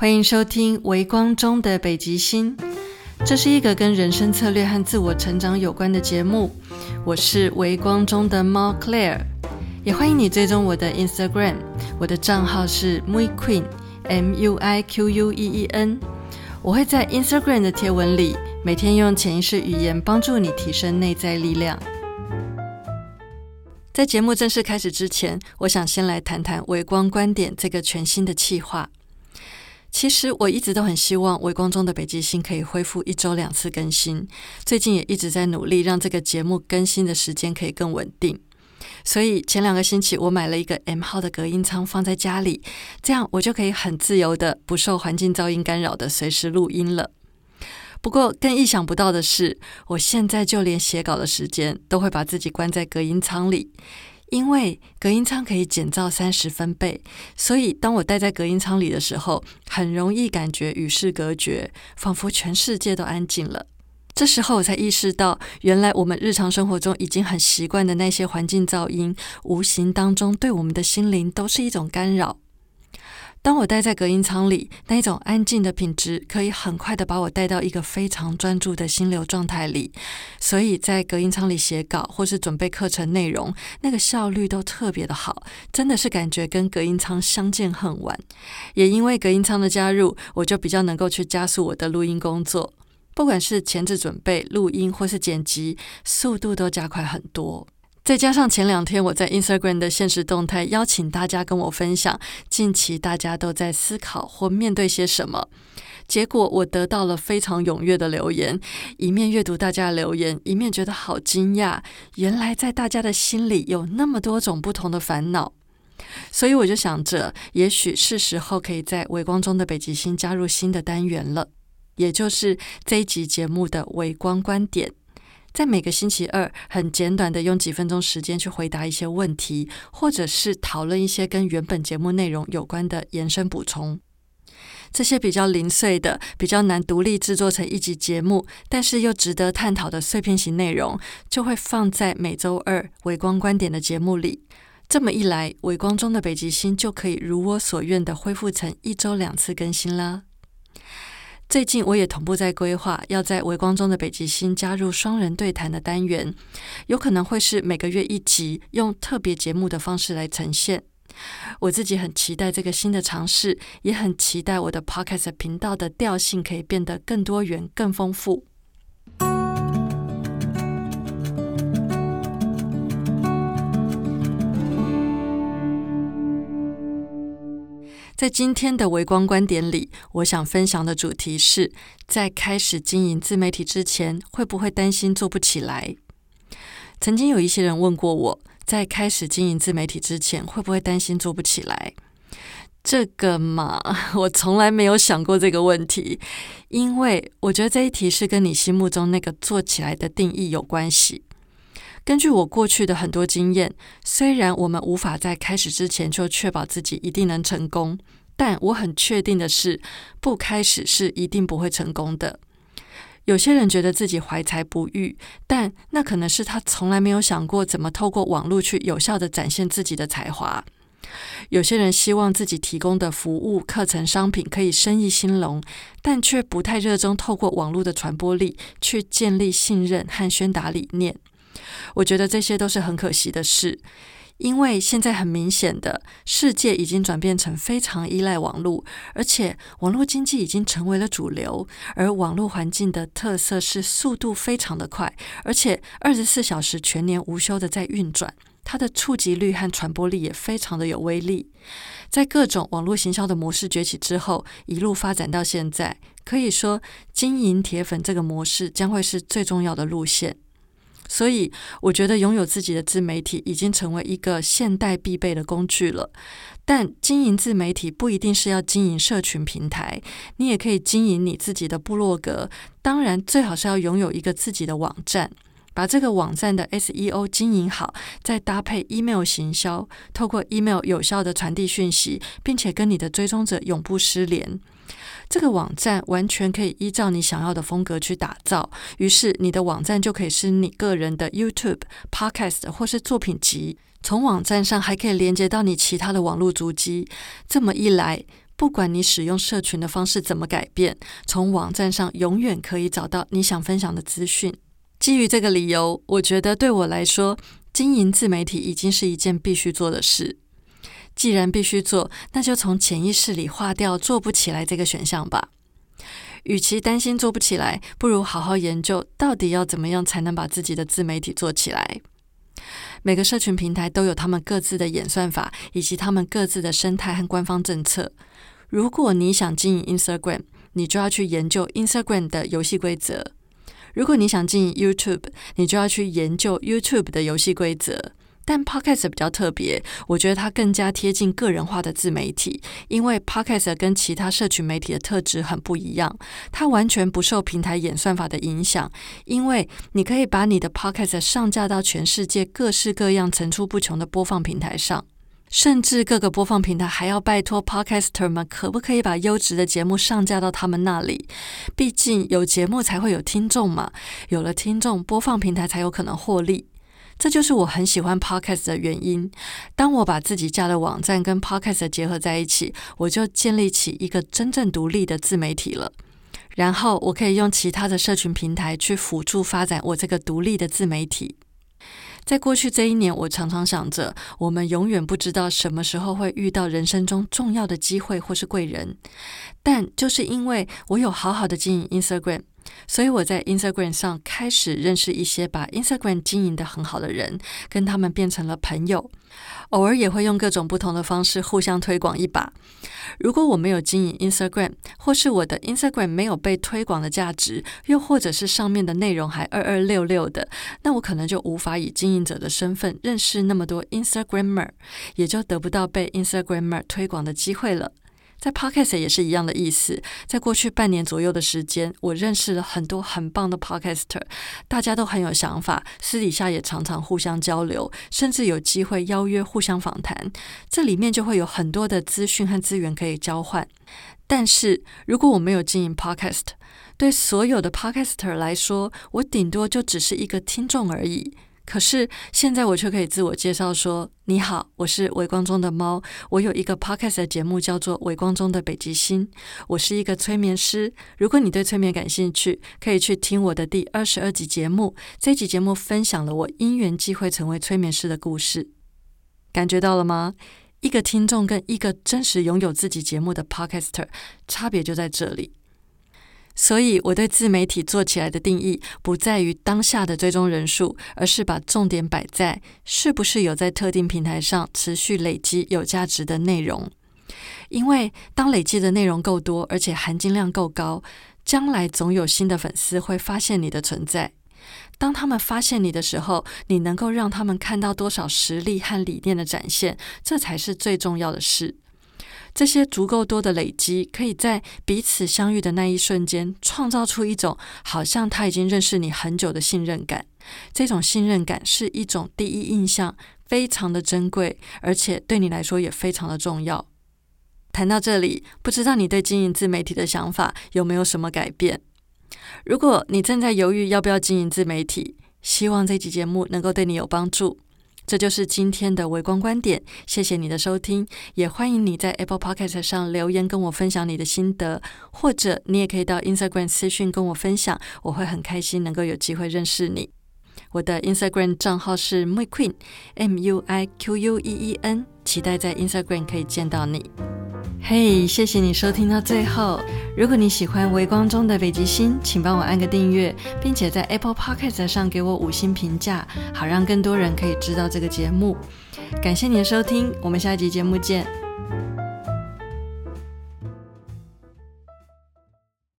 欢迎收听《微光中的北极星》，这是一个跟人生策略和自我成长有关的节目。我是微光中的猫 Claire，也欢迎你追踪我的 Instagram，我的账号是 Mui Queen，M U I Q U E E N。我会在 Instagram 的贴文里，每天用潜意识语言帮助你提升内在力量。在节目正式开始之前，我想先来谈谈微光观点这个全新的企划。其实我一直都很希望微光中的北极星可以恢复一周两次更新，最近也一直在努力让这个节目更新的时间可以更稳定。所以前两个星期我买了一个 M 号的隔音舱放在家里，这样我就可以很自由的、不受环境噪音干扰的随时录音了。不过更意想不到的是，我现在就连写稿的时间都会把自己关在隔音舱里。因为隔音舱可以减噪三十分贝，所以当我待在隔音舱里的时候，很容易感觉与世隔绝，仿佛全世界都安静了。这时候我才意识到，原来我们日常生活中已经很习惯的那些环境噪音，无形当中对我们的心灵都是一种干扰。当我待在隔音舱里，那一种安静的品质，可以很快的把我带到一个非常专注的心流状态里。所以在隔音舱里写稿或是准备课程内容，那个效率都特别的好，真的是感觉跟隔音舱相见恨晚。也因为隔音舱的加入，我就比较能够去加速我的录音工作，不管是前置准备、录音或是剪辑，速度都加快很多。再加上前两天我在 Instagram 的现实动态邀请大家跟我分享近期大家都在思考或面对些什么，结果我得到了非常踊跃的留言，一面阅读大家的留言，一面觉得好惊讶，原来在大家的心里有那么多种不同的烦恼，所以我就想着，也许是时候可以在微光中的北极星加入新的单元了，也就是这一集节目的微光观点。在每个星期二，很简短的用几分钟时间去回答一些问题，或者是讨论一些跟原本节目内容有关的延伸补充。这些比较零碎的、比较难独立制作成一集节目，但是又值得探讨的碎片型内容，就会放在每周二微光观点的节目里。这么一来，微光中的北极星就可以如我所愿的恢复成一周两次更新啦。最近我也同步在规划，要在微光中的北极星加入双人对谈的单元，有可能会是每个月一集，用特别节目的方式来呈现。我自己很期待这个新的尝试，也很期待我的 Podcast 频道的调性可以变得更多元、更丰富。在今天的微光观点里，我想分享的主题是：在开始经营自媒体之前，会不会担心做不起来？曾经有一些人问过我，在开始经营自媒体之前，会不会担心做不起来？这个嘛，我从来没有想过这个问题，因为我觉得这一题是跟你心目中那个做起来的定义有关系。根据我过去的很多经验，虽然我们无法在开始之前就确保自己一定能成功，但我很确定的是，不开始是一定不会成功的。有些人觉得自己怀才不遇，但那可能是他从来没有想过怎么透过网络去有效的展现自己的才华。有些人希望自己提供的服务、课程、商品可以生意兴隆，但却不太热衷透过网络的传播力去建立信任和宣达理念。我觉得这些都是很可惜的事，因为现在很明显的，世界已经转变成非常依赖网络，而且网络经济已经成为了主流。而网络环境的特色是速度非常的快，而且二十四小时全年无休的在运转，它的触及率和传播力也非常的有威力。在各种网络行销的模式崛起之后，一路发展到现在，可以说经营铁粉这个模式将会是最重要的路线。所以，我觉得拥有自己的自媒体已经成为一个现代必备的工具了。但经营自媒体不一定是要经营社群平台，你也可以经营你自己的部落格。当然，最好是要拥有一个自己的网站，把这个网站的 SEO 经营好，再搭配 email 行销，透过 email 有效的传递讯息，并且跟你的追踪者永不失联。这个网站完全可以依照你想要的风格去打造，于是你的网站就可以是你个人的 YouTube、Podcast 或是作品集。从网站上还可以连接到你其他的网络足迹。这么一来，不管你使用社群的方式怎么改变，从网站上永远可以找到你想分享的资讯。基于这个理由，我觉得对我来说，经营自媒体已经是一件必须做的事。既然必须做，那就从潜意识里划掉做不起来这个选项吧。与其担心做不起来，不如好好研究到底要怎么样才能把自己的自媒体做起来。每个社群平台都有他们各自的演算法，以及他们各自的生态和官方政策。如果你想经营 Instagram，你就要去研究 Instagram 的游戏规则；如果你想经营 YouTube，你就要去研究 YouTube 的游戏规则。但 Podcast 比较特别，我觉得它更加贴近个人化的自媒体，因为 Podcast 跟其他社群媒体的特质很不一样，它完全不受平台演算法的影响，因为你可以把你的 Podcast 上架到全世界各式各样、层出不穷的播放平台上，甚至各个播放平台还要拜托 Podcaster 们可不可以把优质的节目上架到他们那里，毕竟有节目才会有听众嘛，有了听众，播放平台才有可能获利。这就是我很喜欢 Podcast 的原因。当我把自己家的网站跟 Podcast 结合在一起，我就建立起一个真正独立的自媒体了。然后我可以用其他的社群平台去辅助发展我这个独立的自媒体。在过去这一年，我常常想着，我们永远不知道什么时候会遇到人生中重要的机会或是贵人。但就是因为我有好好的经营 Instagram。所以我在 Instagram 上开始认识一些把 Instagram 经营的很好的人，跟他们变成了朋友。偶尔也会用各种不同的方式互相推广一把。如果我没有经营 Instagram，或是我的 Instagram 没有被推广的价值，又或者是上面的内容还二二六六的，那我可能就无法以经营者的身份认识那么多 Instagramer，也就得不到被 Instagramer 推广的机会了。在 Podcast 也是一样的意思。在过去半年左右的时间，我认识了很多很棒的 Podcaster，大家都很有想法，私底下也常常互相交流，甚至有机会邀约互相访谈。这里面就会有很多的资讯和资源可以交换。但是如果我没有经营 Podcast，对所有的 Podcaster 来说，我顶多就只是一个听众而已。可是现在我却可以自我介绍说：“你好，我是微光中的猫。我有一个 podcast 的节目叫做《微光中的北极星》。我是一个催眠师。如果你对催眠感兴趣，可以去听我的第二十二集节目。这集节目分享了我因缘际会成为催眠师的故事。感觉到了吗？一个听众跟一个真实拥有自己节目的 podcaster 差别就在这里。”所以，我对自媒体做起来的定义，不在于当下的追踪人数，而是把重点摆在是不是有在特定平台上持续累积有价值的内容。因为当累积的内容够多，而且含金量够高，将来总有新的粉丝会发现你的存在。当他们发现你的时候，你能够让他们看到多少实力和理念的展现，这才是最重要的事。这些足够多的累积，可以在彼此相遇的那一瞬间，创造出一种好像他已经认识你很久的信任感。这种信任感是一种第一印象，非常的珍贵，而且对你来说也非常的重要。谈到这里，不知道你对经营自媒体的想法有没有什么改变？如果你正在犹豫要不要经营自媒体，希望这期节目能够对你有帮助。这就是今天的微观观点，谢谢你的收听，也欢迎你在 Apple Podcast 上留言跟我分享你的心得，或者你也可以到 Instagram 私讯跟我分享，我会很开心能够有机会认识你。我的 Instagram 账号是 MuiQueen，M U I Q U E E N，期待在 Instagram 可以见到你。嘿，谢谢你收听到最后。如果你喜欢《微光中的北极星》，请帮我按个订阅，并且在 Apple Podcast 上给我五星评价，好让更多人可以知道这个节目。感谢你的收听，我们下一集节目见。